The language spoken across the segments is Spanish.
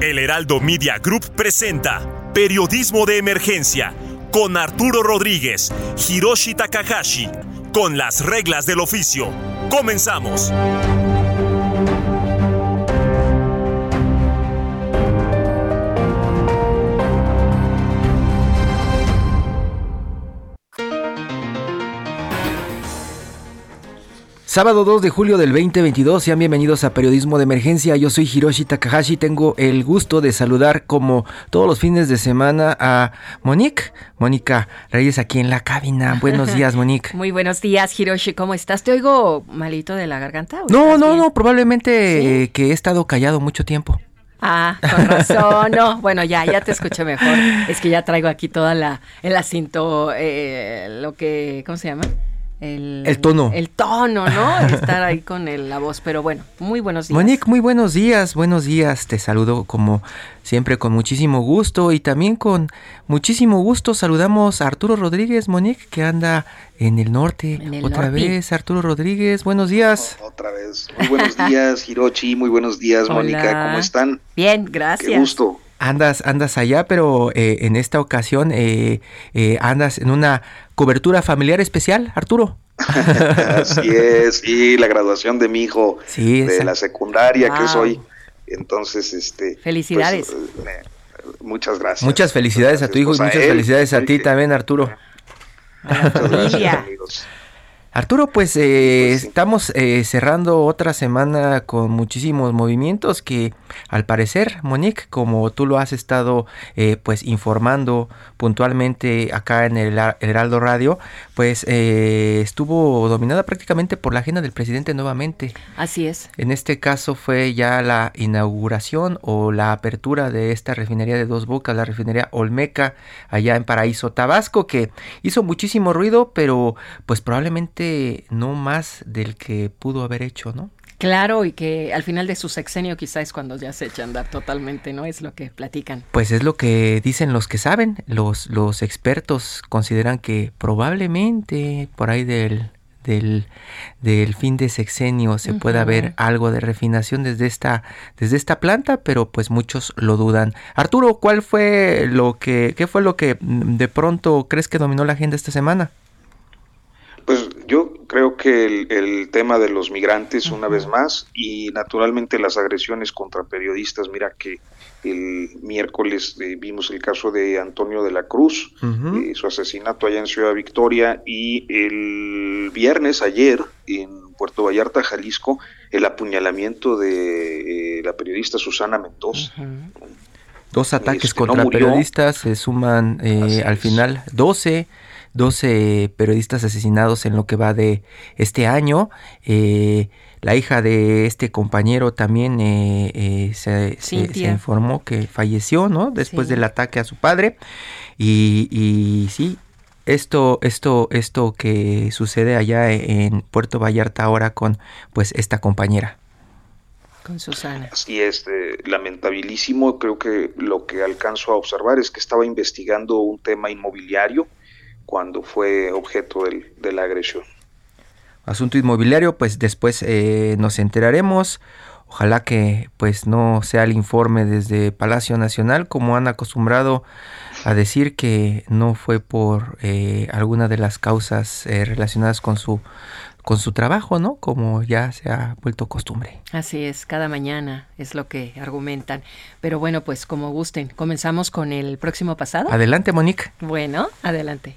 El Heraldo Media Group presenta Periodismo de Emergencia con Arturo Rodríguez, Hiroshi Takahashi, con las reglas del oficio. Comenzamos. Sábado 2 de julio del 2022, sean bienvenidos a Periodismo de Emergencia. Yo soy Hiroshi Takahashi. Tengo el gusto de saludar, como todos los fines de semana, a Monique. Mónica Reyes aquí en la cabina. Buenos días, Monique. Muy buenos días, Hiroshi. ¿Cómo estás? ¿Te oigo malito de la garganta? No, no, no. Probablemente ¿Sí? eh, que he estado callado mucho tiempo. Ah, con razón. No, bueno, ya, ya te escuché mejor. Es que ya traigo aquí toda la, el asinto, eh, lo que, ¿cómo se llama? El, el, tono. El tono, ¿no? Estar ahí con el, la voz. Pero bueno, muy buenos días. Monique, muy buenos días, buenos días. Te saludo como siempre con muchísimo gusto y también con muchísimo gusto saludamos a Arturo Rodríguez, Monique, que anda en el norte. En el Otra norte. vez, Arturo Rodríguez, buenos días. Otra vez. Muy buenos días, Hirochi. Muy buenos días. Mónica. ¿Cómo están? Bien, gracias. Qué gusto. Andas, andas allá, pero eh, en esta ocasión eh, eh, andas en una cobertura familiar especial, Arturo. Así es, sí, la graduación de mi hijo Sí, de la secundaria que Wow. soy. Entonces, este. Felicidades. pues, me- muchas gracias. Muchas felicidades a tu hijo y muchas felicidades a ti también, Arturo. A la gracias, amigos. Arturo, pues, eh, Pues sí. estamos eh, cerrando otra semana con muchísimos movimientos que al parecer, Monique, como tú lo has estado eh, pues informando puntualmente acá en el, el Heraldo Radio, pues eh, estuvo dominada prácticamente por la agenda del presidente nuevamente. Así es. En este caso fue ya la inauguración o la apertura de esta refinería de dos bocas, la refinería Olmeca, allá en Paraíso, Tabasco, que hizo muchísimo ruido, pero pues probablemente no más del que pudo haber hecho, ¿no? Claro, y que al final de su sexenio quizás es cuando ya se echa a andar totalmente, ¿no? Es lo que platican. Pues es lo que dicen los que saben, los, los expertos consideran que probablemente por ahí del, del, del fin de sexenio se pueda Ujú. ver algo de refinación desde esta, desde esta planta, pero pues muchos lo dudan. Arturo, ¿cuál fue lo que, qué fue lo que de pronto crees que dominó la agenda esta semana? Pues yo creo que el, el tema de los migrantes, una vez más, y naturalmente las agresiones contra periodistas. Mira que el miércoles eh, vimos el caso de Antonio de la Cruz, eh, su asesinato allá en Ciudad Victoria, y el viernes, ayer, en Puerto Vallarta, Jalisco, el apuñalamiento de eh, la periodista Susana Mendoza. Dos ataques Este, no contra periodistas, se suman eh, al final 12, 12 periodistas asesinados en lo que va de este año. Eh, la hija de este compañero también eh, eh, se, se- se informó que falleció, ¿no? Después Sí. del ataque a su padre. Y, y sí, esto, esto, esto que sucede allá en Puerto Vallarta ahora con pues esta compañera. Con Susana. Así es, eh, lamentabilísimo. Creo que lo que alcanzo a observar es que estaba investigando un tema inmobiliario cuando fue objeto del- de la agresión. asunto inmobiliario, pues después eh, nos enteraremos. Ojalá que pues no sea el informe desde Palacio Nacional, como han acostumbrado a decir que no fue por eh, alguna de las causas eh, relacionadas con su con su trabajo, ¿no? Como ya se ha vuelto costumbre. Así es, cada mañana es lo que argumentan. Pero bueno, pues como gusten, comenzamos con el próximo pasado. Adelante, Monique. Bueno, adelante.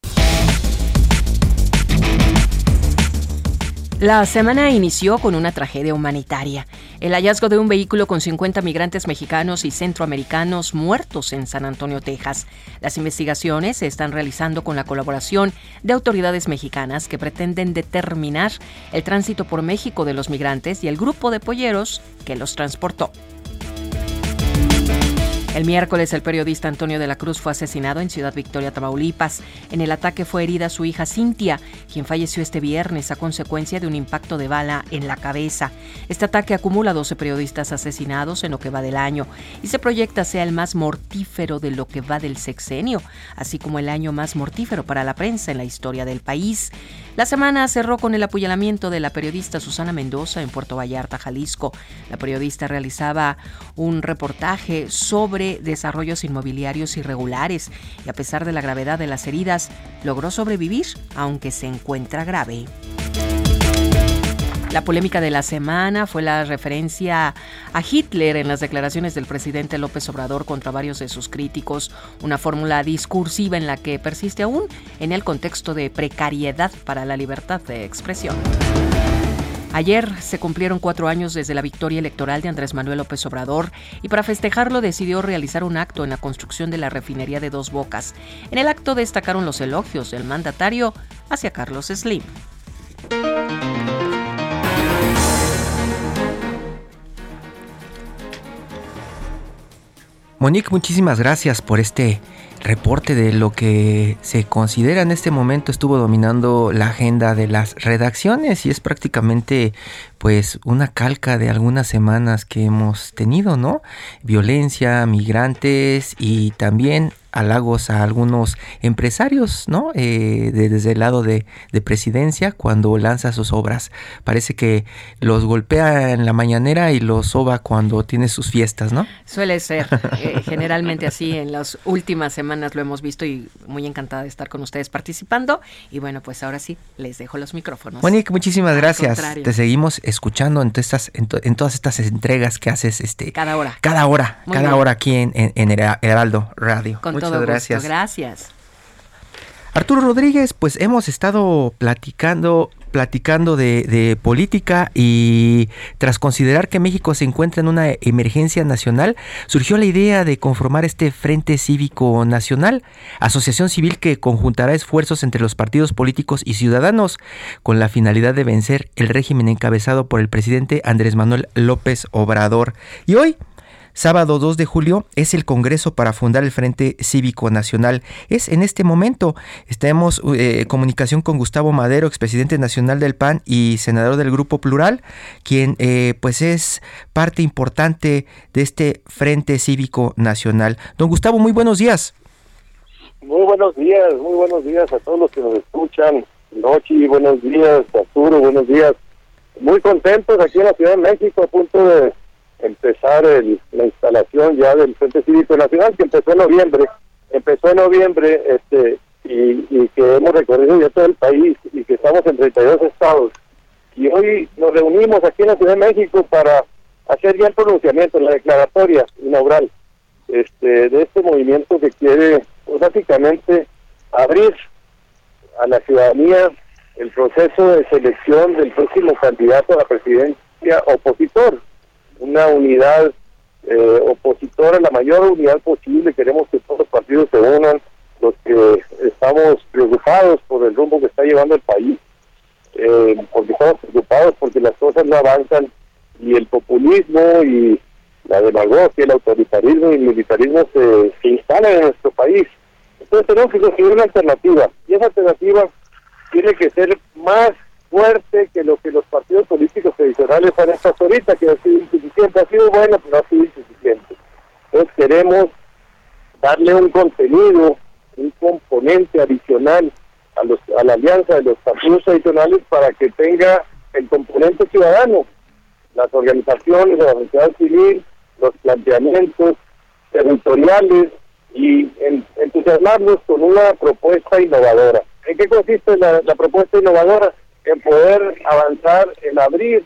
La semana inició con una tragedia humanitaria. El hallazgo de un vehículo con 50 migrantes mexicanos y centroamericanos muertos en San Antonio, Texas. Las investigaciones se están realizando con la colaboración de autoridades mexicanas que pretenden determinar el tránsito por México de los migrantes y el grupo de polleros que los transportó. El miércoles el periodista Antonio de la Cruz fue asesinado en Ciudad Victoria, Tamaulipas. En el ataque fue herida su hija Cintia, quien falleció este viernes a consecuencia de un impacto de bala en la cabeza. Este ataque acumula 12 periodistas asesinados en lo que va del año y se proyecta sea el más mortífero de lo que va del sexenio, así como el año más mortífero para la prensa en la historia del país. La semana cerró con el apuñalamiento de la periodista Susana Mendoza en Puerto Vallarta, Jalisco. La periodista realizaba un reportaje sobre desarrollos inmobiliarios irregulares y a pesar de la gravedad de las heridas, logró sobrevivir, aunque se encuentra grave. La polémica de la semana fue la referencia a Hitler en las declaraciones del presidente López Obrador contra varios de sus críticos, una fórmula discursiva en la que persiste aún en el contexto de precariedad para la libertad de expresión. Ayer se cumplieron cuatro años desde la victoria electoral de Andrés Manuel López Obrador y para festejarlo decidió realizar un acto en la construcción de la refinería de Dos Bocas. En el acto destacaron los elogios del mandatario hacia Carlos Slim. Monique, muchísimas gracias por este reporte de lo que se considera en este momento estuvo dominando la agenda de las redacciones y es prácticamente pues una calca de algunas semanas que hemos tenido, ¿no? Violencia, migrantes y también halagos a algunos empresarios, ¿no? Eh, desde el lado de, presidencia cuando lanza sus obras. Parece que los golpea en la mañanera y los soba cuando tiene sus fiestas, ¿no? Suele ser, eh, generalmente así. En las últimas semanas lo hemos visto y muy encantada de estar con ustedes participando. Y bueno, pues ahora sí, les dejo los micrófonos. Monique, muchísimas gracias. Te seguimos escuchando en, estas, en, todas estas entregas que haces este cada hora. Cada hora, cada hora aquí en, en, Heraldo Radio. Muchas gracias. Gracias. Arturo Rodríguez, pues hemos estado platicando platicando de, política y tras considerar que México se encuentra en una emergencia nacional, surgió la idea de conformar este Frente Cívico Nacional, asociación civil que conjuntará esfuerzos entre los partidos políticos y ciudadanos con la finalidad de vencer el régimen encabezado por el presidente Andrés Manuel López Obrador. Y hoy Sábado 2 de julio es el Congreso para fundar el Frente Cívico Nacional. Es en este momento. Estamos en eh, comunicación con Gustavo Madero, expresidente nacional del PAN y senador del Grupo Plural, quien eh, pues es parte importante de este Frente Cívico Nacional. Don Gustavo, muy buenos días. Muy buenos días, muy buenos días a todos los que nos escuchan. Nochi, buenos días, Arturo, buenos días. Muy contentos aquí en la Ciudad de México, a punto de empezar la instalación ya del Frente Cívico Nacional, que empezó en noviembre, empezó en noviembre este y, que hemos recorrido ya todo el país y que estamos en 32 estados. Y hoy nos reunimos aquí en la Ciudad de México para hacer ya el pronunciamiento, la declaratoria inaugural este, de este movimiento que quiere pues, básicamente abrir a la ciudadanía el proceso de selección del próximo candidato a la presidencia opositor una unidad eh, opositora, la mayor unidad posible. Queremos que todos los partidos se unan, los que estamos preocupados por el rumbo que está llevando el país, eh, porque estamos preocupados porque las cosas no avanzan y el populismo y la demagogia, el autoritarismo y el militarismo se, se instalan en nuestro país. Entonces tenemos que conseguir una alternativa y esa alternativa tiene que ser más fuerte que lo que los partidos políticos tradicionales han hecho ahorita, que ha sido insuficiente, ha sido bueno, pero ha sido insuficiente. Entonces queremos darle un contenido, un componente adicional a, los, a la alianza de los partidos tradicionales para que tenga el componente ciudadano, las organizaciones la sociedad civil, los planteamientos territoriales y entusiasmarnos con una propuesta innovadora. ¿En qué consiste la propuesta innovadora? En poder avanzar en abrir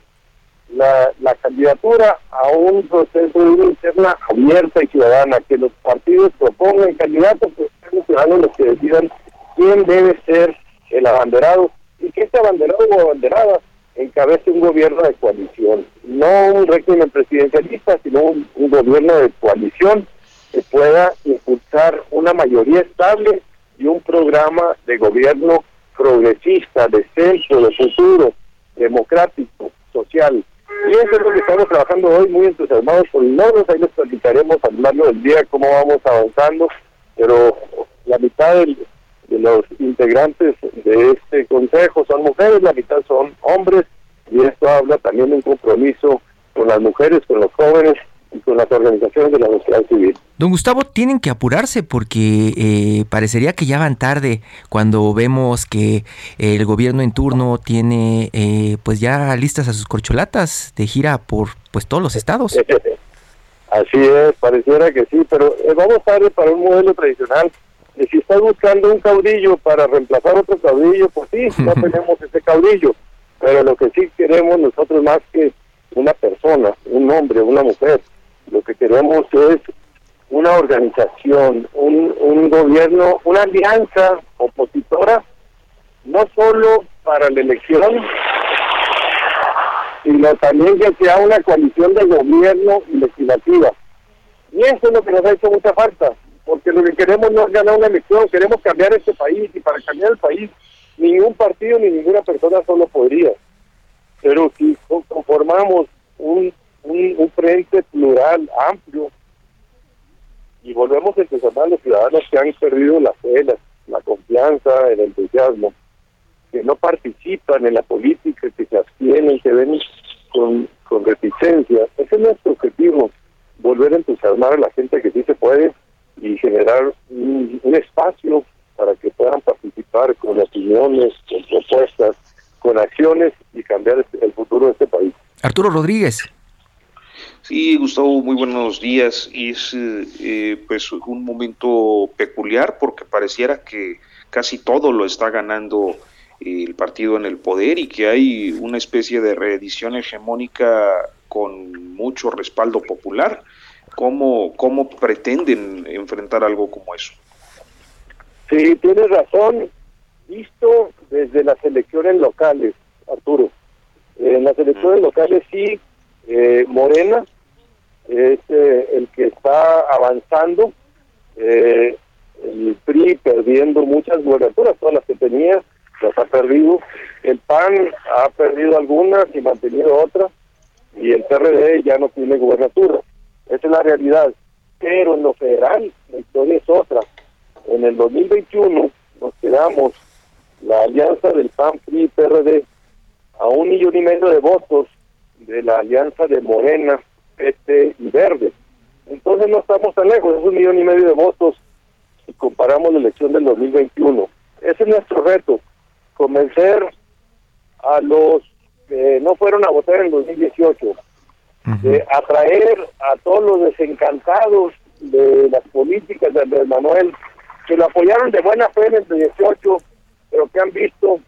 la, la candidatura a un proceso de una interna abierta y ciudadana, que los partidos propongan candidatos, pues sean los ciudadanos los que decidan quién debe ser el abanderado y que este abanderado o abanderada encabece un gobierno de coalición, no un régimen presidencialista, sino un gobierno de coalición que pueda impulsar una mayoría estable y un programa de gobierno progresista, de centro, de futuro, democrático, social. Y eso es lo que estamos trabajando hoy, muy entusiasmados por logros. Ahí les platicaremos a lo del día cómo vamos avanzando, pero la mitad de los integrantes de este consejo son mujeres, la mitad son hombres, y esto habla también de un compromiso con las mujeres, con los jóvenes y con las organizaciones de la sociedad civil. Don Gustavo, tienen que apurarse porque eh, parecería que ya van tarde cuando vemos que el gobierno en turno tiene eh, pues ya listas a sus corcholatas de gira por pues todos los estados. Así es, pareciera que sí, pero eh, vamos tarde para un modelo tradicional. Y si estás buscando un caudillo para reemplazar otro caudillo, pues sí, no tenemos ese caudillo. Pero lo que sí queremos nosotros más que una persona, un hombre, una mujer, lo que queremos es una organización, un, un gobierno, una alianza opositora, no solo para la elección, sino también que sea una coalición de gobierno y legislativa. Y eso es lo que nos ha hecho mucha falta, porque lo que queremos no es ganar una elección, queremos cambiar este país y para cambiar el país ningún partido ni ninguna persona solo podría. Pero si conformamos un, un, un frente plural, amplio, y volvemos a empezar a los ciudadanos que han perdido la fe, la, confianza, el entusiasmo, que no participan en la política, que se abstienen, que ven con, con reticencia. Ese es nuestro objetivo, volver a entusiasmar a la gente que sí se puede y generar un espacio para que puedan participar con opiniones, con propuestas, con acciones y cambiar el futuro de este país. Arturo Rodríguez. Sí, Gustavo, muy buenos días. Es eh, pues un momento peculiar porque pareciera que casi todo lo está ganando el partido en el poder y que hay una especie de reedición hegemónica con mucho respaldo popular. ¿Cómo, cómo pretenden enfrentar algo como eso? Sí, tienes razón. Visto desde las elecciones locales, Arturo. En las elecciones locales sí, eh, Morena es eh, el que está avanzando. Eh, el PRI perdiendo muchas gubernaturas, todas las que tenía, las ha perdido. El PAN ha perdido algunas y mantenido otras. Y el PRD ya no tiene gubernatura. Esa es la realidad. Pero en lo federal, la historia es otra. En el 2021 nos quedamos la alianza del PAN, PRI PRD a un millón y medio de votos de la alianza de Morena, PT y Verde. Entonces no estamos tan lejos, es un millón y medio de votos si comparamos la elección del 2021. Ese es nuestro reto, convencer a los que no fueron a votar en 2018, de atraer a todos los desencantados de las políticas de Andrés Manuel, que lo apoyaron de buena fe en el 18, pero que han visto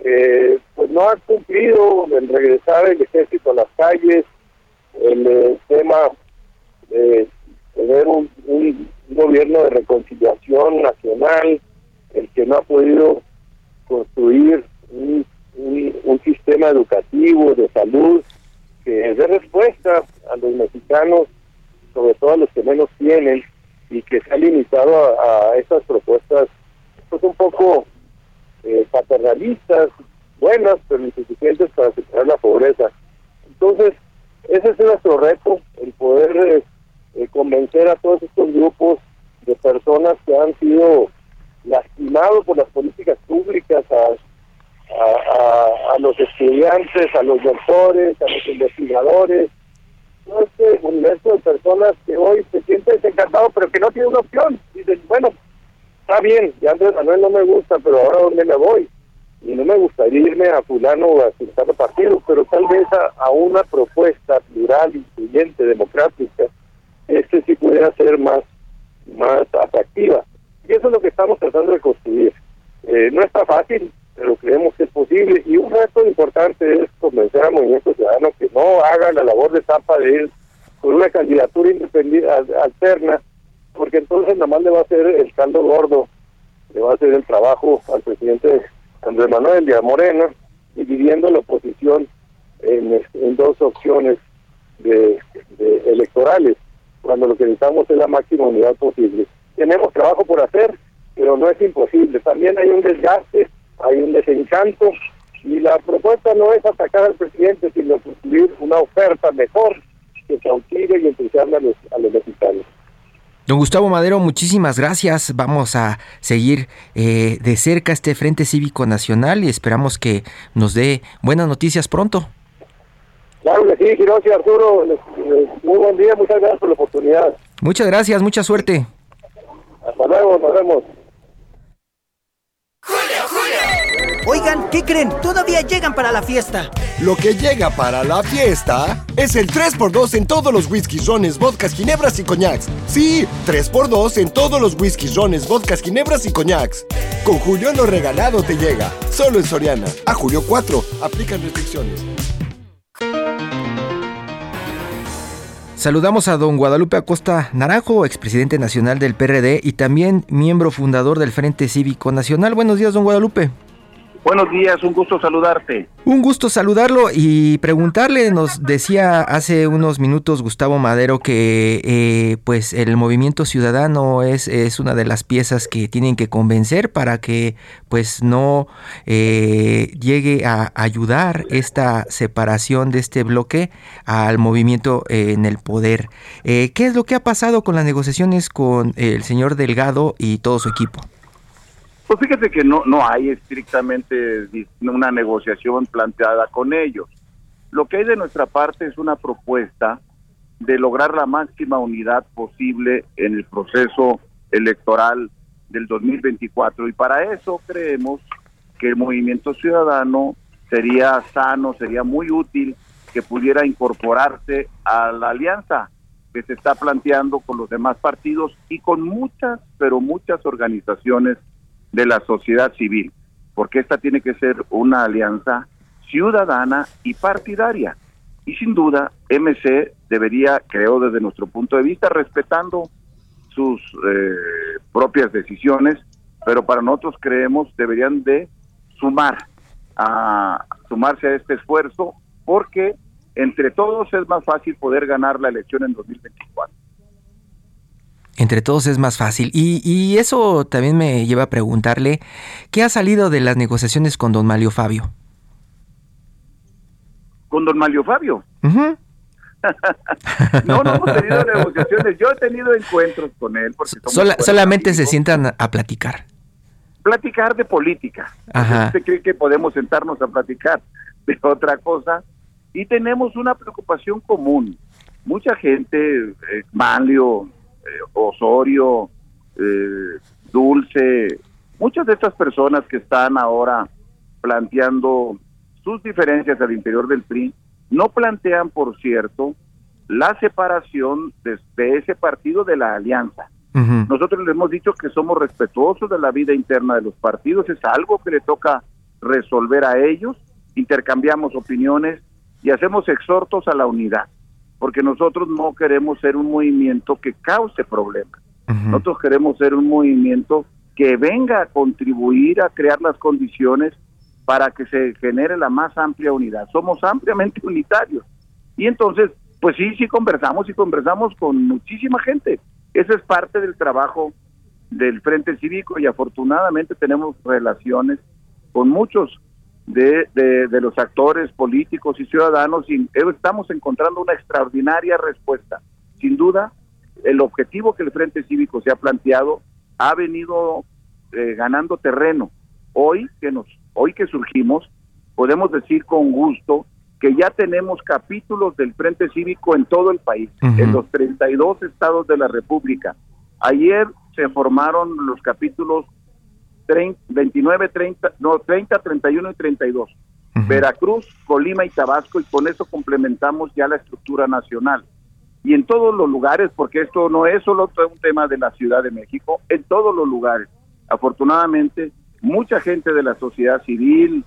eh, pues no han cumplido el regresar el ejército a las calles, el eh, tema de tener un, gobierno de reconciliación nacional, el que no ha podido construir un, un, sistema educativo de salud que dé respuesta a los mexicanos, sobre todo a los que menos tienen, y que se ha limitado a, a estas propuestas pues un poco eh, paternalistas, buenas, pero insuficientes para superar la pobreza. Entonces, ese es nuestro reto, el poder eh, eh, convencer a todos estos grupos de personas que han sido lastimados por las políticas públicas, a, a, los estudiantes, a los doctores, a los investigadores, todo este universo de personas que hoy se sienten desencantados, pero que no tienen una opción. Dicen, bueno, está bien, ya Andrés Manuel no me gusta, pero ahora dónde me voy. Y no me gustaría irme a fulano o a citar partido, pero tal vez a, una propuesta plural, incluyente, democrática, este sí pudiera ser más, más atractiva. Y eso es lo que estamos tratando de construir. Eh, no está fácil, pero creemos que es posible. Y un reto importante es convencer al movimiento ciudadano que no haga la labor de tapa de ir con una candidatura independiente alterna, porque entonces nada más le va a hacer el caldo gordo, le va a hacer el trabajo al presidente Andrés Manuel y a Morena, dividiendo la oposición en, dos opciones de, electorales, cuando lo que necesitamos es la máxima unidad posible. Tenemos trabajo por hacer, pero no es imposible. También hay un desgaste, hay un desencanto, y la propuesta no es atacar al presidente, sino construir una oferta mejor que cautive y entusiasme a los, a los mexicanos. Don Gustavo Madero, muchísimas gracias. Vamos a seguir eh, de cerca este Frente Cívico Nacional y esperamos que nos dé buenas noticias pronto. Claro que sí, Hiroshi, Arturo. Muy buen día, muchas gracias por la oportunidad. Muchas gracias, mucha suerte. Hasta luego, nos vemos. Oigan, ¿qué creen? Todavía llegan para la fiesta. Lo que llega para la fiesta es el 3x2 en todos los whiskies, rones, vodkas, ginebras y coñacs. Sí, 3x2 en todos los whiskies, rones, vodkas, ginebras y coñacs. Con Julio lo regalado te llega. Solo en Soriana. A Julio 4. Aplican restricciones. Saludamos a don Guadalupe Acosta Naranjo, expresidente nacional del PRD y también miembro fundador del Frente Cívico Nacional. Buenos días, don Guadalupe. Buenos días, un gusto saludarte. Un gusto saludarlo y preguntarle, nos decía hace unos minutos Gustavo Madero que eh, pues el movimiento ciudadano es, es una de las piezas que tienen que convencer para que pues no eh, llegue a ayudar esta separación de este bloque al movimiento en el poder. Eh, ¿Qué es lo que ha pasado con las negociaciones con el señor Delgado y todo su equipo? Pues fíjate que no, no hay estrictamente una negociación planteada con ellos. Lo que hay de nuestra parte es una propuesta de lograr la máxima unidad posible en el proceso electoral del 2024 y para eso creemos que el movimiento ciudadano sería sano, sería muy útil que pudiera incorporarse a la alianza que se está planteando con los demás partidos y con muchas, pero muchas organizaciones de la sociedad civil, porque esta tiene que ser una alianza ciudadana y partidaria. Y sin duda, MC debería, creo desde nuestro punto de vista, respetando sus eh, propias decisiones, pero para nosotros creemos deberían de sumar a sumarse a este esfuerzo porque entre todos es más fácil poder ganar la elección en 2024. Entre todos es más fácil. Y, eso también me lleva a preguntarle, ¿qué ha salido de las negociaciones con don Malio Fabio? ¿Con don Malio Fabio? no, no hemos tenido negociaciones. Yo he tenido encuentros con él. Porque solamente se sientan a platicar. Platicar de política. ¿Usted cree que podemos sentarnos a platicar de otra cosa? Y tenemos una preocupación común. Mucha gente, eh, Malio, Osorio, eh, Dulce, muchas de estas personas que están ahora planteando sus diferencias al interior del PRI, no plantean, por cierto, la separación de, ese partido de la alianza. Nosotros le hemos dicho que somos respetuosos de la vida interna de los partidos, es algo que le toca resolver a ellos, intercambiamos opiniones y hacemos exhortos a la unidad porque nosotros no queremos ser un movimiento que cause problemas. Nosotros queremos ser un movimiento que venga a contribuir a crear las condiciones para que se genere la más amplia unidad. Somos ampliamente unitarios. Y entonces, pues sí, sí conversamos y conversamos con muchísima gente. Ese es parte del trabajo del Frente Cívico y afortunadamente tenemos relaciones con muchos de, de, los actores políticos y ciudadanos y estamos encontrando una extraordinaria respuesta. Sin duda, el objetivo que el Frente Cívico se ha planteado ha venido eh, ganando terreno. Hoy que nos, hoy que surgimos, podemos decir con gusto que ya tenemos capítulos del Frente Cívico en todo el país, en los 32 estados de la República. Ayer se formaron los capítulos 29, 30, no, 30, 31 y 32. Veracruz, Colima y Tabasco, y con eso complementamos ya la estructura nacional. Y en todos los lugares, porque esto no es solo un tema de la Ciudad de México, en todos los lugares. Afortunadamente, mucha gente de la sociedad civil,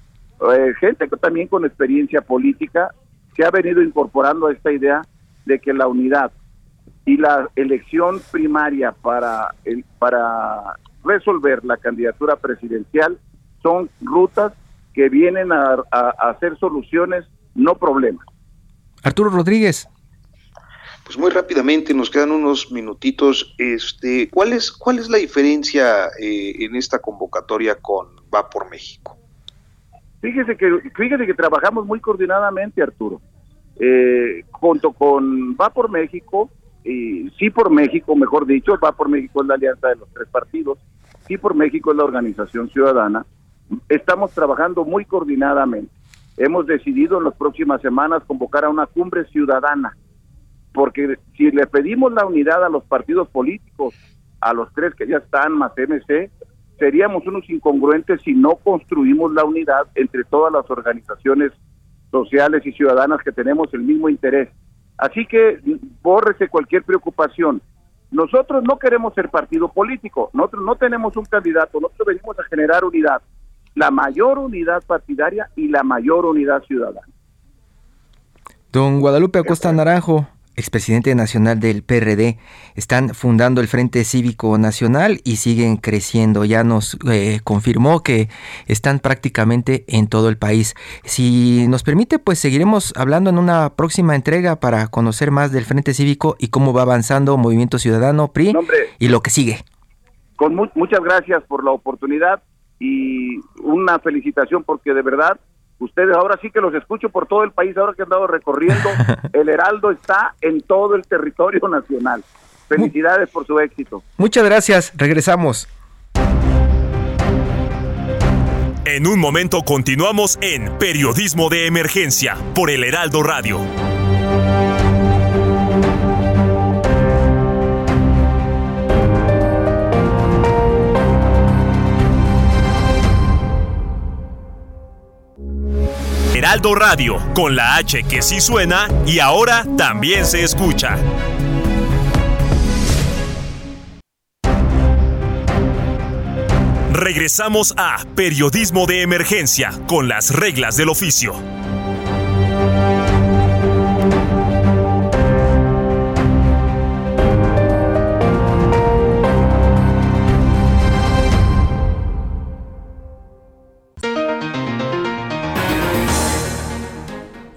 eh, gente que también con experiencia política, se ha venido incorporando a esta idea de que la unidad y la elección primaria para, el, para resolver la candidatura presidencial son rutas que vienen a, hacer soluciones, no problemas. Arturo Rodríguez. Pues muy rápidamente, nos quedan unos minutitos. Este, ¿cuál es cuál es la diferencia eh, en esta convocatoria con Va por México? Fíjese que fíjese que trabajamos muy coordinadamente, Arturo. Eh, junto con Va por México, y Sí por México, mejor dicho, Va por México es la alianza de los tres partidos, Sí por México es la organización ciudadana, estamos trabajando muy coordinadamente. Hemos decidido en las próximas semanas convocar a una cumbre ciudadana, porque si le pedimos la unidad a los partidos políticos, a los tres que ya están, más MC, seríamos unos incongruentes si no construimos la unidad entre todas las organizaciones sociales y ciudadanas que tenemos el mismo interés. Así que bórrese cualquier preocupación. Nosotros no queremos ser partido político, nosotros no tenemos un candidato, nosotros venimos a generar unidad la mayor unidad partidaria y la mayor unidad ciudadana. Don Guadalupe Acosta Naranjo, expresidente nacional del PRD, están fundando el Frente Cívico Nacional y siguen creciendo. Ya nos eh, confirmó que están prácticamente en todo el país. Si nos permite, pues seguiremos hablando en una próxima entrega para conocer más del Frente Cívico y cómo va avanzando Movimiento Ciudadano, PRI y lo que sigue. Con muchas gracias por la oportunidad y una felicitación porque de verdad ustedes ahora sí que los escucho por todo el país, ahora que han dado recorriendo, el Heraldo está en todo el territorio nacional. Felicidades por su éxito. Muchas gracias, regresamos. En un momento continuamos en Periodismo de Emergencia por el Heraldo Radio. Heraldo Radio, con la H que sí suena y ahora también se escucha. Regresamos a Periodismo de Emergencia con las reglas del oficio.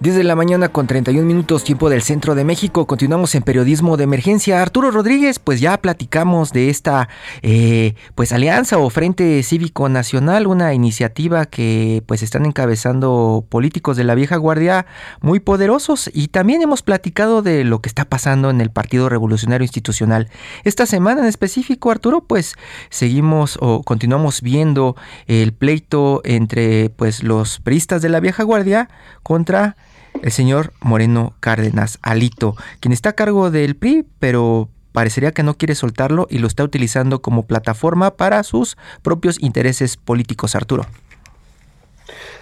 10 de la mañana con 31 minutos tiempo del centro de México. Continuamos en periodismo de emergencia. Arturo Rodríguez, pues ya platicamos de esta eh, pues alianza o Frente Cívico Nacional, una iniciativa que pues están encabezando políticos de la vieja guardia muy poderosos y también hemos platicado de lo que está pasando en el Partido Revolucionario Institucional. Esta semana en específico, Arturo, pues seguimos o continuamos viendo el pleito entre pues los priistas de la vieja guardia contra el señor Moreno Cárdenas Alito, quien está a cargo del PRI, pero parecería que no quiere soltarlo y lo está utilizando como plataforma para sus propios intereses políticos, Arturo.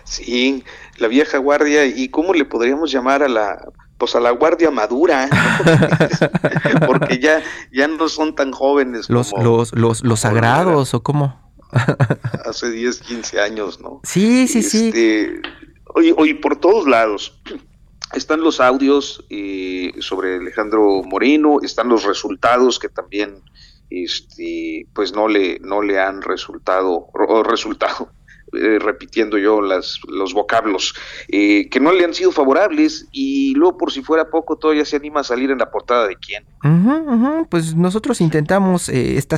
Sí, la vieja guardia, ¿y cómo le podríamos llamar a la pues a la guardia madura, porque ya, ya no son tan jóvenes los, como, los, los, los sagrados o cómo. hace 10, 15 años, ¿no? Sí, sí, sí. Oye, por todos lados. Están los audios eh, sobre Alejandro Moreno, están los resultados que también este, pues no le, no le han resultado, o resultado, eh, repitiendo yo las, los vocablos, eh, que no le han sido favorables y luego por si fuera poco todavía se anima a salir en la portada de quién. Pues nosotros intentamos esta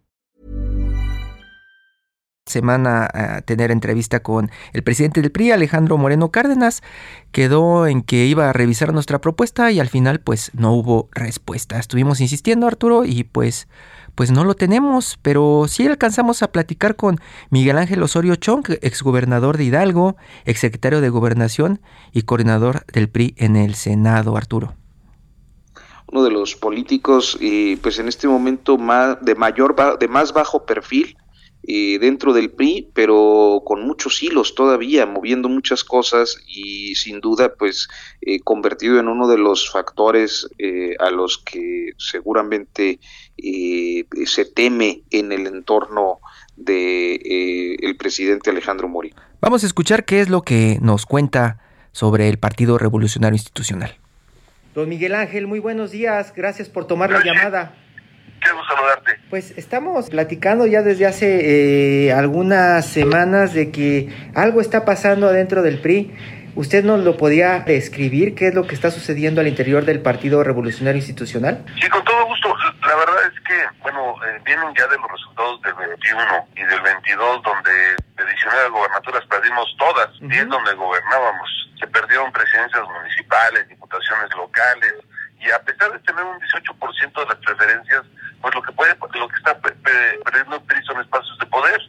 Semana a tener entrevista con el presidente del PRI, Alejandro Moreno Cárdenas. Quedó en que iba a revisar nuestra propuesta y al final pues no hubo respuesta. Estuvimos insistiendo, Arturo, y pues pues no lo tenemos, pero sí alcanzamos a platicar con Miguel Ángel Osorio Chong, exgobernador de Hidalgo, exsecretario de Gobernación y coordinador del PRI en el Senado, Arturo uno de los políticos, y pues en este momento de mayor, de más bajo perfil eh, dentro del PRI, pero con muchos hilos todavía, moviendo muchas cosas y sin duda, pues eh, convertido en uno de los factores eh, a los que seguramente se teme en el entorno de el presidente Alejandro Mori. Vamos a escuchar qué es lo que nos cuenta sobre el Partido Revolucionario Institucional. Don Miguel Ángel, muy buenos días. Gracias por tomar la llamada. Quiero saludarte. Pues estamos platicando ya desde hace eh, algunas semanas de que algo está pasando adentro del PRI. ¿Usted nos lo podía describir? ¿Qué es lo que está sucediendo al interior del Partido Revolucionario Institucional? Sí, con todo gusto. La verdad es que, bueno, eh, vienen ya de los resultados del 21 y del 22, donde de 19 gobernaturas perdimos todas, 10 donde gobernábamos se perdieron presidencias municipales, diputaciones locales, y a pesar de tener un 18% de las preferencias, pues lo que puede, lo que está perdiendo PRI son espacios de poder,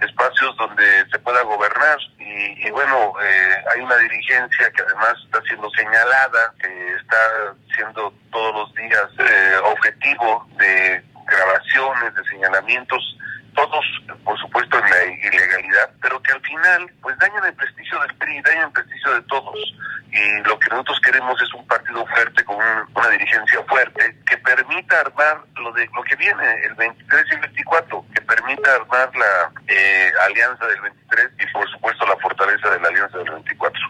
espacios donde se pueda gobernar. Y, bueno, eh, hay una dirigencia que además está siendo señalada, que está siendo todos los días eh, objetivo de grabaciones, de señalamientos todos, por supuesto, en la ilegalidad, pero que al final, pues dañan el prestigio del PRI, dañan el prestigio de todos. Y lo que nosotros queremos es un partido fuerte, con una dirigencia fuerte, que permita armar lo de lo que viene, el 23 y el 24, que permita armar la eh, alianza del 23 y, por supuesto, la fortaleza de la alianza del 24.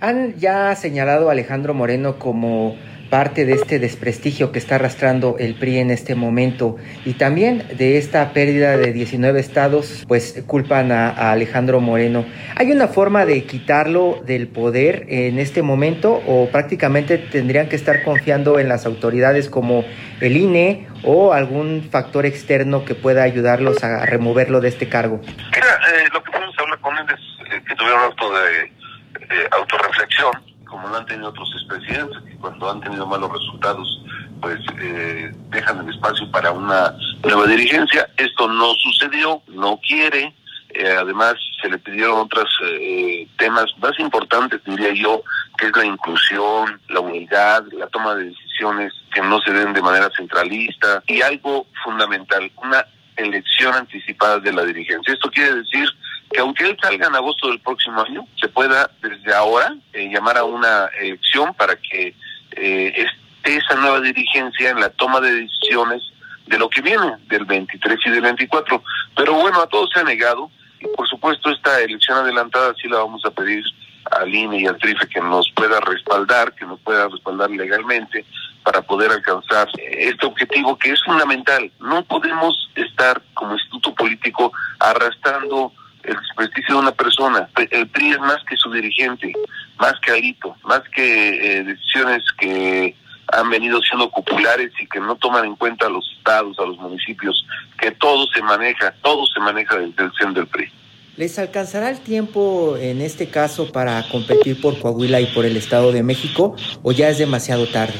Han ya señalado a Alejandro Moreno como parte de este desprestigio que está arrastrando el PRI en este momento y también de esta pérdida de 19 estados, pues culpan a, Alejandro Moreno. ¿Hay una forma de quitarlo del poder en este momento o prácticamente tendrían que estar confiando en las autoridades como el INE o algún factor externo que pueda ayudarlos a removerlo de este cargo? Eh, lo que podemos hablar con él es eh, que tuvieron un acto de autorreflexión como lo han tenido otros expresidentes, que cuando han tenido malos resultados, pues eh, dejan el espacio para una nueva dirigencia. Esto no sucedió, no quiere. Eh, además, se le pidieron otros eh, temas más importantes, diría yo, que es la inclusión, la unidad, la toma de decisiones que no se den de manera centralista y algo fundamental, una elección anticipada de la dirigencia. Esto quiere decir que aunque él salga en agosto del próximo año, se pueda desde ahora eh, llamar a una elección para que eh, esté esa nueva dirigencia en la toma de decisiones de lo que viene del 23 y del 24. Pero bueno, a todos se ha negado y por supuesto esta elección adelantada sí la vamos a pedir al INE y al TRIFE que nos pueda respaldar, que nos pueda respaldar legalmente para poder alcanzar este objetivo que es fundamental. No podemos estar como instituto político arrastrando el desprestigio de una persona. El PRI es más que su dirigente, más que Alito, más que eh, decisiones que han venido siendo populares y que no toman en cuenta a los estados, a los municipios, que todo se maneja, todo se maneja desde el centro del PRI. ¿Les alcanzará el tiempo en este caso para competir por Coahuila y por el Estado de México o ya es demasiado tarde?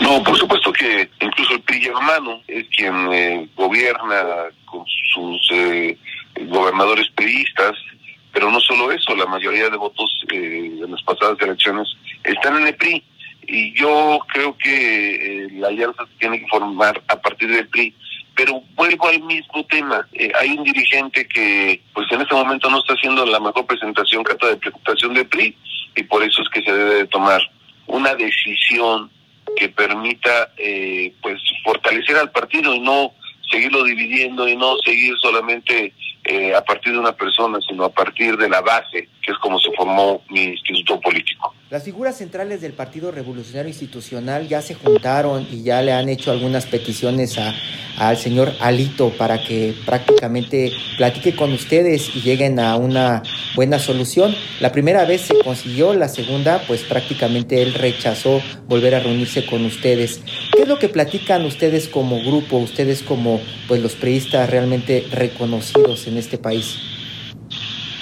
No, por supuesto que incluso el PRI hermano es quien eh, gobierna con sus eh, gobernadores priistas, pero no solo eso, la mayoría de votos eh, en las pasadas elecciones están en el PRI. Y yo creo que eh, la alianza se tiene que formar a partir del PRI. Pero vuelvo al mismo tema. Eh, hay un dirigente que, pues en este momento no está haciendo la mejor presentación, carta de presentación del PRI, y por eso es que se debe de tomar una decisión que permita, pues, fortalecer al partido y no seguirlo dividiendo y no seguir solamente eh, a partir de una persona, sino a partir de la base, que es como se formó mi instituto político. Las figuras centrales del Partido Revolucionario Institucional ya se juntaron y ya le han hecho algunas peticiones a, al señor Alito para que prácticamente platique con ustedes y lleguen a una buena solución. La primera vez se consiguió, la segunda pues prácticamente él rechazó volver a reunirse con ustedes. ¿Qué es lo que platican ustedes como grupo, ustedes como pues los priistas realmente reconocidos en este país?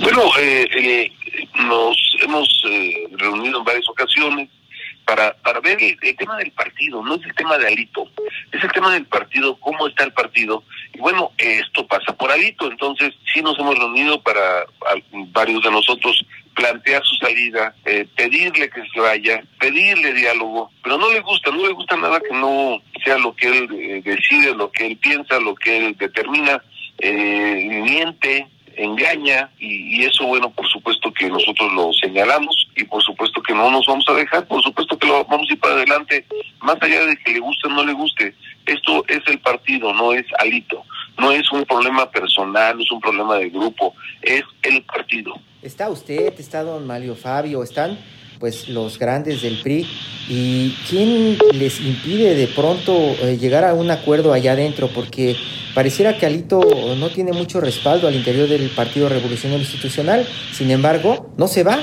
Bueno, eh, eh, nos hemos eh, reunido en varias ocasiones, para, para ver el, tema del partido, no es el tema de Alito, es el tema del partido, cómo está el partido. Y bueno, esto pasa por Alito, entonces sí nos hemos reunido para varios de nosotros plantear su salida, eh, pedirle que se vaya, pedirle diálogo, pero no le gusta, no le gusta nada que no sea lo que él eh, decide, lo que él piensa, lo que él determina, eh, miente, engaña y, eso bueno por supuesto que nosotros lo señalamos y por supuesto que no nos vamos a dejar por supuesto que lo vamos a ir para adelante más allá de que le guste o no le guste esto es el partido no es alito no es un problema personal no es un problema de grupo es el partido. Está usted está don Mario Fabio están pues los grandes del PRI y quién les impide de pronto eh, llegar a un acuerdo allá adentro porque pareciera que Alito no tiene mucho respaldo al interior del Partido Revolucionario Institucional, sin embargo, no se va.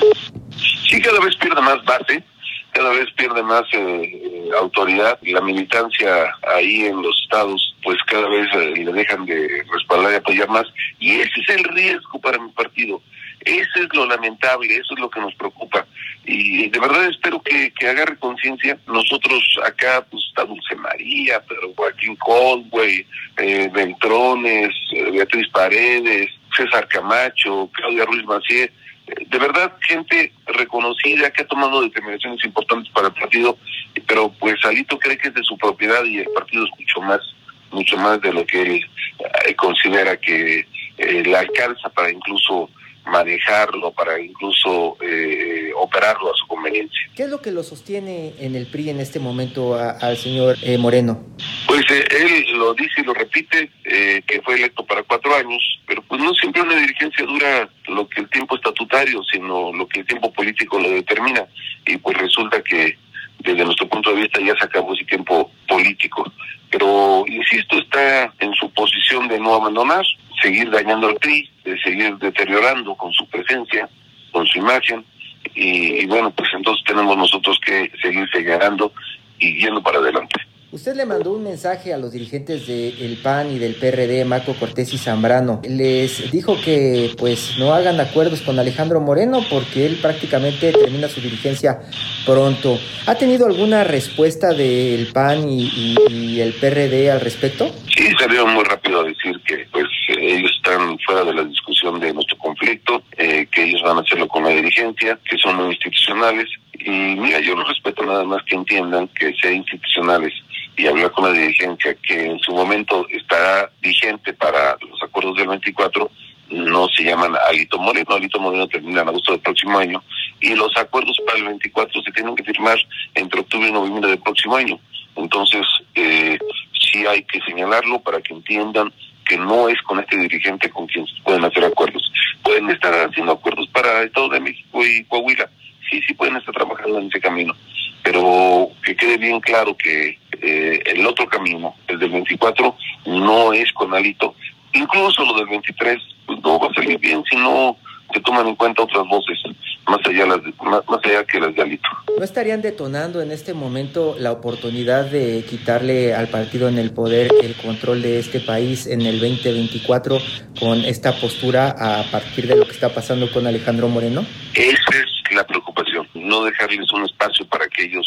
Sí, cada vez pierde más base, cada vez pierde más eh, autoridad. Y la militancia ahí en los estados pues cada vez eh, le dejan de respaldar y apoyar más. Y ese es el riesgo para mi partido eso es lo lamentable, eso es lo que nos preocupa. Y de verdad espero que, que agarre conciencia. Nosotros acá, pues está Dulce María, pero Joaquín Coldway, eh, Beltrones, eh, Beatriz Paredes, César Camacho, Claudia Ruiz Macié. Eh, de verdad, gente reconocida que ha tomado determinaciones importantes para el partido, pero pues Alito cree que es de su propiedad y el partido es mucho más, mucho más de lo que él eh, considera que le alcanza para incluso manejarlo, para incluso eh, operarlo a su conveniencia. ¿Qué es lo que lo sostiene en el PRI en este momento al señor eh, Moreno? Pues eh, él lo dice y lo repite, que fue electo para cuatro años, pero pues no siempre una dirigencia dura lo que el tiempo estatutario, sino lo que el tiempo político lo determina. Y pues resulta que desde nuestro punto de vista ya se acabó ese tiempo político. Pero, insisto, está en su posición de no abandonar, seguir dañando al PRI, de seguir deteriorando con su presencia, con su imagen. Y, bueno, pues entonces tenemos nosotros que seguir señalando y yendo para adelante. Usted le mandó un mensaje a los dirigentes del PAN y del PRD, Marco Cortés y Zambrano. Les dijo que pues no hagan acuerdos con Alejandro Moreno porque él prácticamente termina su dirigencia pronto. ¿Ha tenido alguna respuesta del PAN y, el PRD al respecto? Sí, salió muy rápido a decir que pues ellos están fuera de la discusión de nuestro conflicto, eh, que ellos van a hacerlo con la dirigencia, que son muy institucionales. Y mira, yo los respeto nada más que entiendan que sean institucionales y hablar con la dirigencia que en su momento estará vigente para los acuerdos del 24 no se llaman Alito Moreno, Alito Moreno termina en agosto del próximo año y los acuerdos para el 24 se tienen que firmar entre octubre y noviembre del próximo año. Entonces, eh, sí hay que señalarlo para que entiendan que no es con este dirigente con quien pueden hacer acuerdos. Pueden estar haciendo acuerdos para el Estado de México y Coahuila, sí, sí pueden estar trabajando en ese camino, pero que quede bien claro que eh, el otro camino, el del 24, no es con Alito. Incluso lo del 23 pues, no va a salir bien si no se toman en cuenta otras voces más allá, las más, allá que las de Alito. ¿No estarían detonando en este momento la oportunidad de quitarle al partido en el poder el control de este país en el 2024 con esta postura a partir de lo que está pasando con Alejandro Moreno? Esa es la preocupación, no dejarles un espacio para que ellos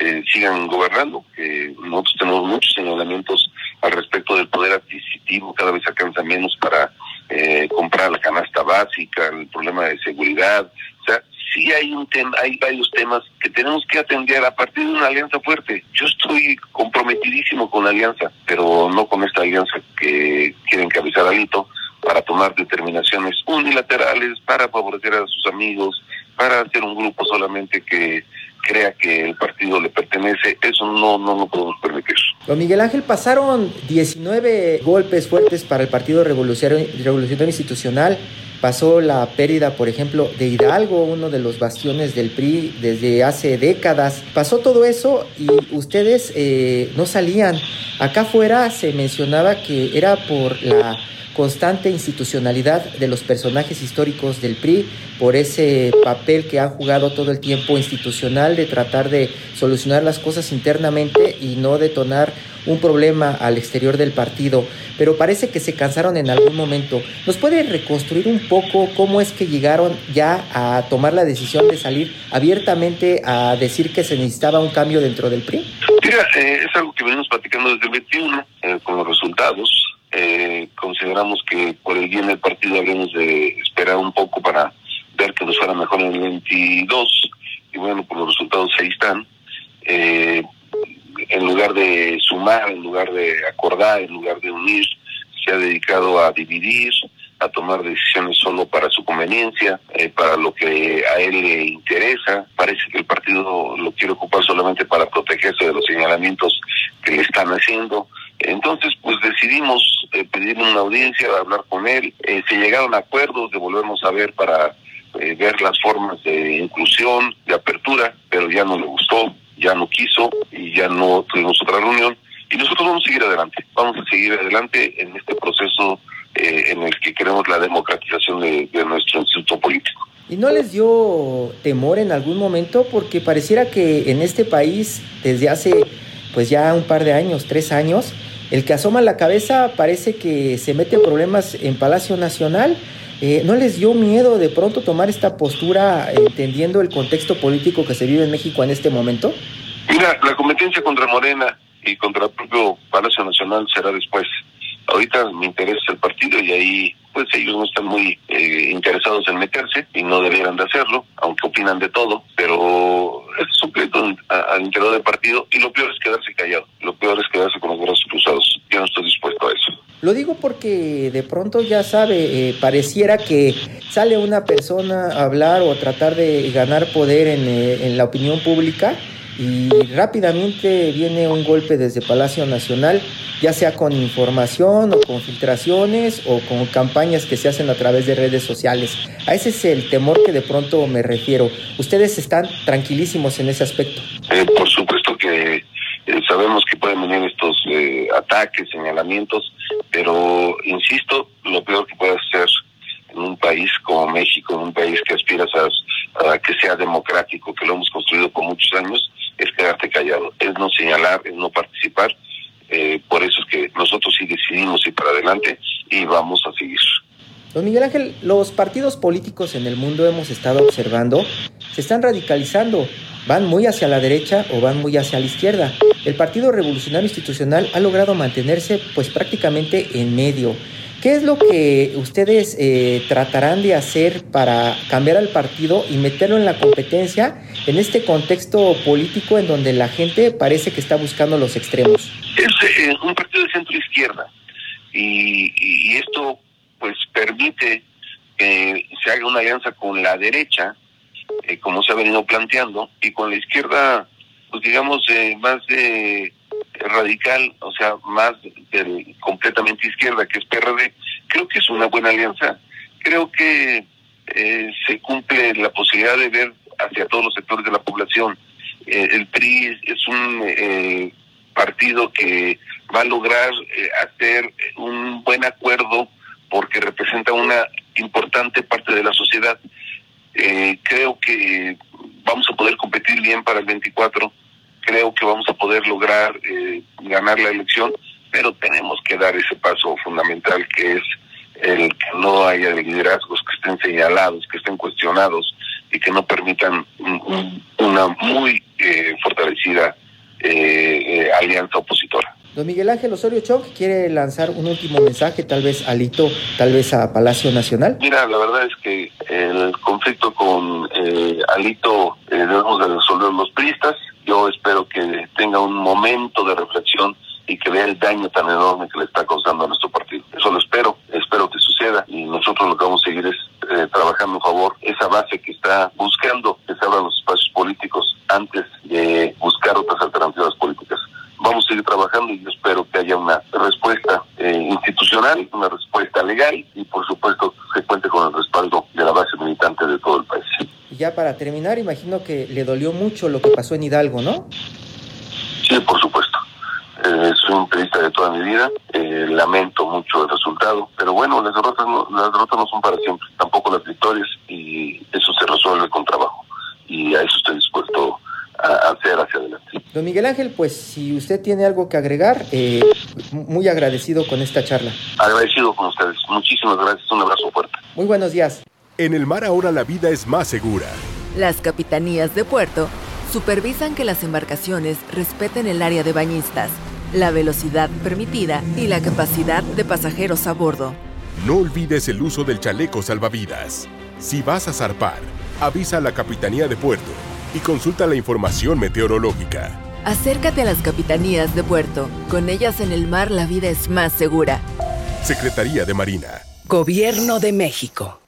eh, sigan gobernando. que nosotros tenemos muchos señalamientos al respecto del poder adquisitivo, cada vez alcanza menos para eh, comprar la canasta básica, el problema de seguridad. O sea, sí hay un tema, hay varios temas que tenemos que atender a partir de una alianza fuerte. Yo estoy comprometidísimo con la alianza, pero no con esta alianza que quiere encabezar Alito para tomar determinaciones unilaterales, para favorecer a sus amigos, para hacer un grupo solamente que crea que el partido le pertenece, eso no, no lo podemos permitir. Don Miguel Ángel, pasaron 19 golpes fuertes para el Partido Revolucionario, Revolucionario Institucional. Pasó la pérdida, por ejemplo, de Hidalgo, uno de los bastiones del PRI desde hace décadas. Pasó todo eso y ustedes eh, no salían. Acá afuera se mencionaba que era por la constante institucionalidad de los personajes históricos del PRI, por ese papel que han jugado todo el tiempo institucional de tratar de solucionar las cosas internamente y no detonar un problema al exterior del partido, pero parece que se cansaron en algún momento. ¿Nos puede reconstruir un poco cómo es que llegaron ya a tomar la decisión de salir abiertamente a decir que se necesitaba un cambio dentro del PRI? Mira, eh, es algo que venimos platicando desde el 21 eh, con los resultados. Eh, consideramos que por el bien del partido habríamos de esperar un poco para ver que nos fuera mejor en el 22 y bueno, por los resultados ahí están. Eh, en lugar de sumar, en lugar de acordar, en lugar de unir, se ha dedicado a dividir, a tomar decisiones solo para su conveniencia, eh, para lo que a él le interesa. Parece que el partido lo quiere ocupar solamente para protegerse de los señalamientos que le están haciendo. Entonces, pues decidimos eh, pedirle una audiencia, hablar con él. Eh, se llegaron a acuerdos de volvernos a ver para eh, ver las formas de inclusión, de apertura, pero ya no le gustó, ya no quiso y ya no tuvimos otra reunión. Y nosotros vamos a seguir adelante, vamos a seguir adelante en este proceso eh, en el que queremos la democratización de, de nuestro instituto político. ¿Y no les dio temor en algún momento? Porque pareciera que en este país, desde hace pues ya un par de años, tres años, el que asoma la cabeza parece que se mete en problemas en Palacio Nacional. Eh, ¿No les dio miedo de pronto tomar esta postura entendiendo el contexto político que se vive en México en este momento? Mira, la competencia contra Morena y contra el propio Palacio Nacional será después. Ahorita me interesa el partido y ahí pues ellos no están muy eh, interesados en meterse y no debieran de hacerlo, aunque opinan de todo, pero es un pleito al interior del partido y lo peor es quedarse callado, lo peor es quedarse con los brazos cruzados. Yo no estoy dispuesto a eso. Lo digo porque de pronto ya sabe, eh, pareciera que sale una persona a hablar o a tratar de ganar poder en, eh, en la opinión pública y rápidamente viene un golpe desde Palacio Nacional, ya sea con información o con filtraciones o con campañas que se hacen a través de redes sociales. A ese es el temor que de pronto me refiero. ¿Ustedes están tranquilísimos en ese aspecto? Eh, por supuesto que eh, sabemos que pueden venir estos eh, ataques, señalamientos, pero insisto, lo peor que puede hacer en un país como México, en un país que aspiras a, a que sea democrático, que lo hemos construido por muchos años, es quedarte callado, es no señalar, es no participar. Eh, por eso es que nosotros sí decidimos ir para adelante y vamos a seguir. Don Miguel Ángel, los partidos políticos en el mundo hemos estado observando, se están radicalizando, van muy hacia la derecha o van muy hacia la izquierda. El Partido Revolucionario Institucional ha logrado mantenerse pues prácticamente en medio. ¿Qué es lo que ustedes eh, tratarán de hacer para cambiar al partido y meterlo en la competencia en este contexto político en donde la gente parece que está buscando los extremos? Es eh, un partido de centro izquierda y, y, esto pues permite que se haga una alianza con la derecha, eh, como se ha venido planteando, y con la izquierda, pues digamos, eh, más de radical, o sea, más del completamente izquierda, que es PRD, creo que es una buena alianza. Creo que eh, se cumple la posibilidad de ver hacia todos los sectores de la población. Eh, el PRI es un eh, partido que va a lograr hacer un buen acuerdo porque representa una importante parte de la sociedad. creo que vamos a poder competir bien para el 24 creo que vamos a poder lograr eh, ganar la elección, pero tenemos que dar ese paso fundamental que es el que no haya liderazgos que estén señalados, que estén cuestionados y que no permitan un, una muy eh, fortalecida eh, eh, alianza opositora. Don Miguel Ángel Osorio Chong quiere lanzar un último mensaje, tal vez a Alito, tal vez a Palacio Nacional. Mira, la verdad es que el conflicto con eh, Alito eh, debemos de resolver los priistas. Yo espero que tenga un momento de reflexión y que vea el daño tan enorme que le está causando a nuestro partido. Eso lo espero, espero que suceda y nosotros lo que vamos a seguir es eh, trabajando en favor esa base que está buscando que se abran los espacios políticos antes de buscar otras alternativas políticas vamos a seguir trabajando y yo espero que haya una respuesta eh, institucional, una respuesta legal y por supuesto se cuente con el respaldo de la base militante de todo el país. Y ya para terminar, imagino que le dolió mucho lo que pasó en Hidalgo, ¿no? Sí, por supuesto. Eh, soy un periodista de toda mi vida, eh, lamento mucho el resultado, pero bueno, las derrotas, no, las derrotas no son para siempre, tampoco las victorias y eso se resuelve con trabajo y a eso estoy dispuesto a hacer hacia adelante. Don Miguel Ángel, pues si usted tiene algo que agregar, eh, muy agradecido con esta charla. Agradecido con ustedes. Muchísimas gracias. Un abrazo fuerte. Muy buenos días. En el mar ahora la vida es más segura. Las capitanías de puerto supervisan que las embarcaciones respeten el área de bañistas, la velocidad permitida y la capacidad de pasajeros a bordo. No olvides el uso del chaleco salvavidas. Si vas a zarpar, avisa a la Capitanía de Puerto y consulta la información meteorológica. Acércate a las capitanías de puerto. Con ellas en el mar la vida es más segura. Secretaría de Marina. Gobierno de México.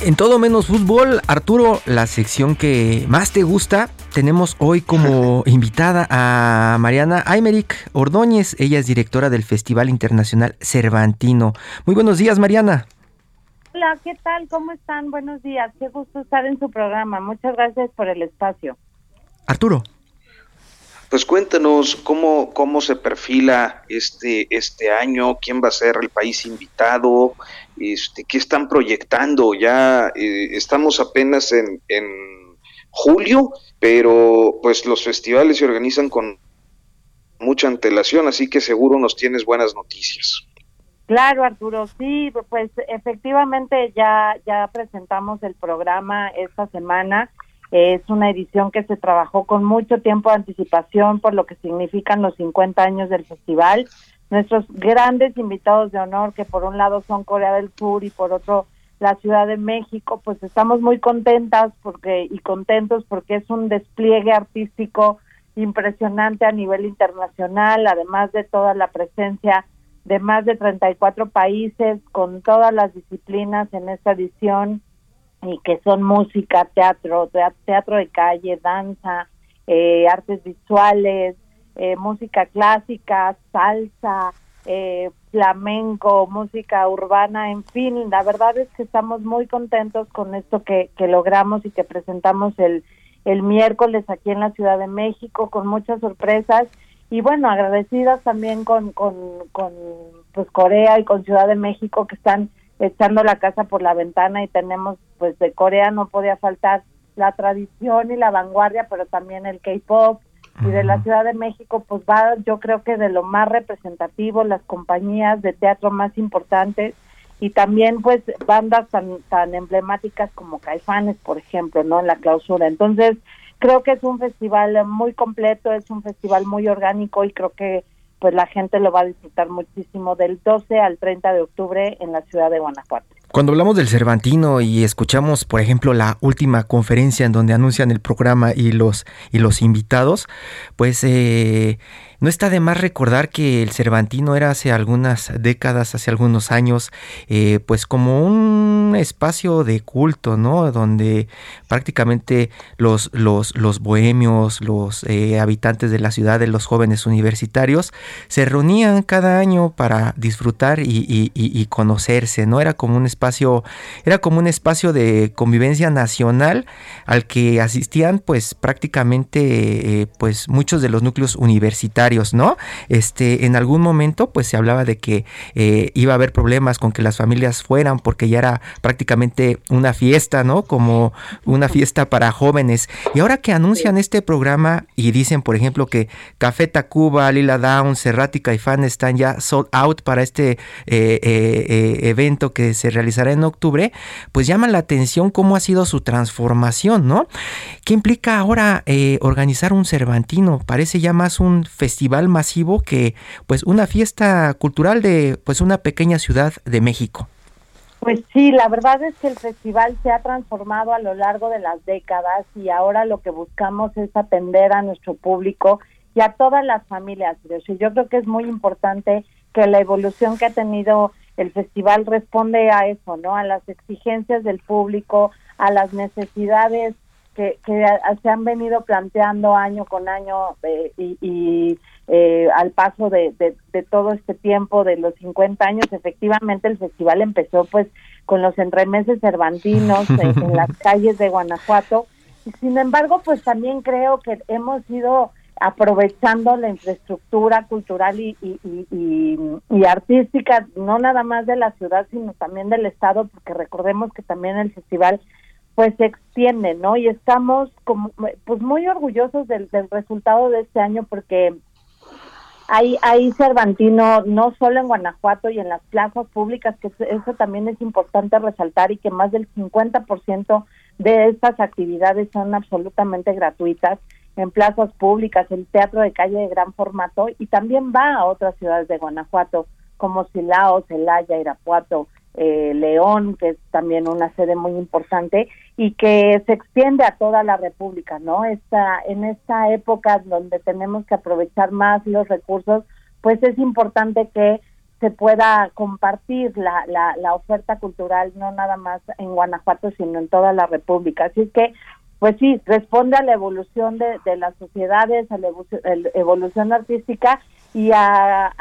En todo menos fútbol, Arturo, la sección que más te gusta, tenemos hoy como invitada a Mariana Aymeric Ordóñez. Ella es directora del Festival Internacional Cervantino. Muy buenos días, Mariana. Hola, ¿qué tal? ¿Cómo están? Buenos días. Qué gusto estar en su programa. Muchas gracias por el espacio. Arturo. Pues cuéntanos cómo, cómo se perfila este, este año, quién va a ser el país invitado, este, qué están proyectando. Ya eh, estamos apenas en, en julio, pero pues los festivales se organizan con mucha antelación, así que seguro nos tienes buenas noticias. Claro, Arturo, sí, pues efectivamente ya, ya presentamos el programa esta semana. Es una edición que se trabajó con mucho tiempo de anticipación por lo que significan los 50 años del festival. Nuestros grandes invitados de honor, que por un lado son Corea del Sur y por otro la Ciudad de México, pues estamos muy contentas porque y contentos porque es un despliegue artístico impresionante a nivel internacional, además de toda la presencia de más de 34 países con todas las disciplinas en esta edición y que son música, teatro, teatro de calle, danza, eh, artes visuales, eh, música clásica, salsa, eh, flamenco, música urbana, en fin, la verdad es que estamos muy contentos con esto que, que logramos y que presentamos el, el miércoles aquí en la Ciudad de México con muchas sorpresas. Y bueno, agradecidas también con, con, con pues Corea y con Ciudad de México que están echando la casa por la ventana y tenemos pues de Corea no podía faltar la tradición y la vanguardia, pero también el K-pop y de la Ciudad de México pues va yo creo que de lo más representativo, las compañías de teatro más importantes y también pues bandas tan tan emblemáticas como Caifanes, por ejemplo, ¿no? En la clausura. Entonces, creo que es un festival muy completo, es un festival muy orgánico y creo que pues la gente lo va a disfrutar muchísimo del 12 al 30 de octubre en la ciudad de Guanajuato. Cuando hablamos del Cervantino y escuchamos, por ejemplo, la última conferencia en donde anuncian el programa y los y los invitados, pues eh, no está de más recordar que el Cervantino era hace algunas décadas, hace algunos años, eh, pues como un espacio de culto, ¿no? Donde prácticamente los, los, los bohemios, los eh, habitantes de la ciudad, de los jóvenes universitarios, se reunían cada año para disfrutar y, conocerse, ¿no? Era como un espacio, era como un espacio de convivencia nacional al que asistían, pues prácticamente, eh, pues muchos de los núcleos universitarios ¿no? Este, en algún momento, pues se hablaba de que eh, iba a haber problemas con que las familias fueran porque ya era prácticamente una fiesta, ¿no? Como una fiesta para jóvenes. Y ahora que anuncian este programa y dicen, por ejemplo, que Café Tacuba, Lila Down, Cerrati y Caifán están ya sold out para este eh, eh, evento que se realizará en octubre, pues llama la atención cómo ha sido su transformación, ¿no? ¿Qué implica ahora organizar un Cervantino? Parece ya más un festival festival masivo que pues una fiesta cultural de pues una pequeña ciudad de México. Pues sí, la verdad es que el festival se ha transformado a lo largo de las décadas y ahora lo que buscamos es atender a nuestro público y a todas las familias. Yo creo que es muy importante que la evolución que ha tenido el festival responde a eso, ¿no? A las exigencias del público, a las necesidades que, se han venido planteando año con año eh, y, eh, al paso de, todo este tiempo de los 50 años, efectivamente el festival empezó pues con los entremeses cervantinos en, las calles de Guanajuato. Y sin embargo, pues también creo que hemos ido aprovechando la infraestructura cultural y, y, artística, no nada más de la ciudad, sino también del Estado, porque recordemos que también el festival pues se extiende, ¿no? Y estamos como, pues muy orgullosos del, resultado de este año porque hay, hay Cervantino no solo en Guanajuato y en las plazas públicas, que eso también es importante resaltar y que más del 50% de estas actividades son absolutamente gratuitas en plazas públicas, el teatro de calle de gran formato y también va a otras ciudades de Guanajuato como Silao, Celaya, Irapuato, eh, León, que es también una sede muy importante y que se extiende a toda la República, ¿no? Esta, en esta época donde tenemos que aprovechar más los recursos, pues es importante que se pueda compartir la, la, la oferta cultural no nada más en Guanajuato, sino en toda la República. Así que pues sí, responde a la evolución de, de las sociedades, a la evolución, artística y a,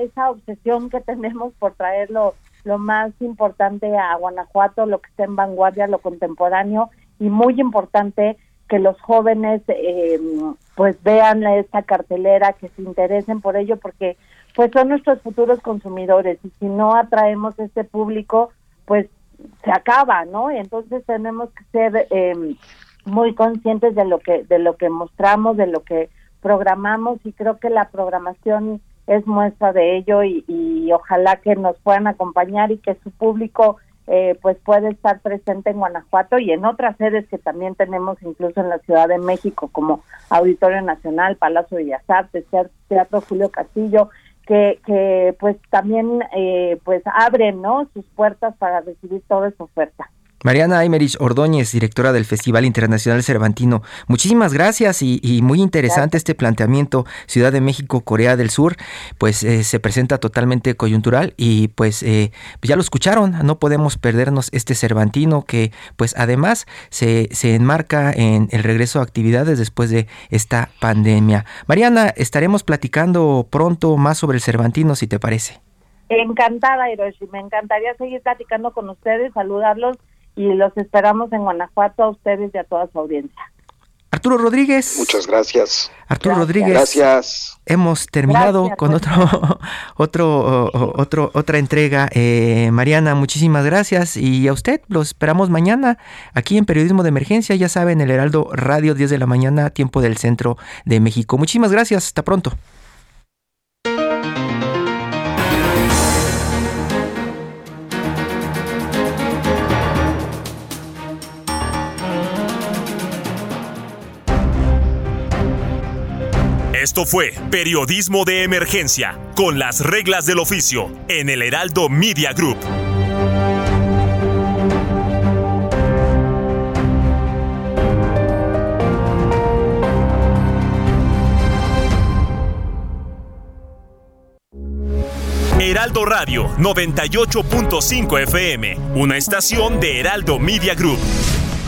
esa obsesión que tenemos por traerlo lo más importante a Guanajuato, lo que está en vanguardia, lo contemporáneo y muy importante que los jóvenes eh, pues vean esta cartelera, que se interesen por ello, porque pues son nuestros futuros consumidores y si no atraemos este público, pues se acaba, ¿no? Entonces tenemos que ser eh, muy conscientes de lo que de lo que mostramos, de lo que programamos y creo que la programación es muestra de ello y, ojalá que nos puedan acompañar y que su público eh, pues puede estar presente en Guanajuato y en otras sedes que también tenemos incluso en la Ciudad de México como Auditorio Nacional, Palacio de Bellas Artes, Teatro Julio Castillo, que, que pues también eh, pues abren no sus puertas para recibir toda esa oferta. Mariana Aymerich Ordóñez, directora del Festival Internacional Cervantino, muchísimas gracias y, muy interesante este planteamiento. Ciudad de México, Corea del Sur, pues eh, se presenta totalmente coyuntural y pues, eh, ya lo escucharon, no podemos perdernos este Cervantino que pues además se, se enmarca en el regreso a actividades después de esta pandemia. Mariana, estaremos platicando pronto más sobre el Cervantino, si te parece. Encantada, Hiroshi, me encantaría seguir platicando con ustedes, saludarlos y los esperamos en Guanajuato a ustedes y a toda su audiencia. Arturo Rodríguez. Muchas gracias. Arturo Rodríguez. Gracias. Hemos terminado con otro, otro, otro, otra entrega. Eh, Mariana, muchísimas gracias. Y a usted lo esperamos mañana aquí en Periodismo de Emergencia. Ya saben, el Heraldo Radio 10 de la mañana, tiempo del centro de México. Muchísimas gracias. Hasta pronto. Esto fue Periodismo de Emergencia, con las reglas del oficio, en el Heraldo Media Group. Heraldo Radio 98.5 FM, una estación de Heraldo Media Group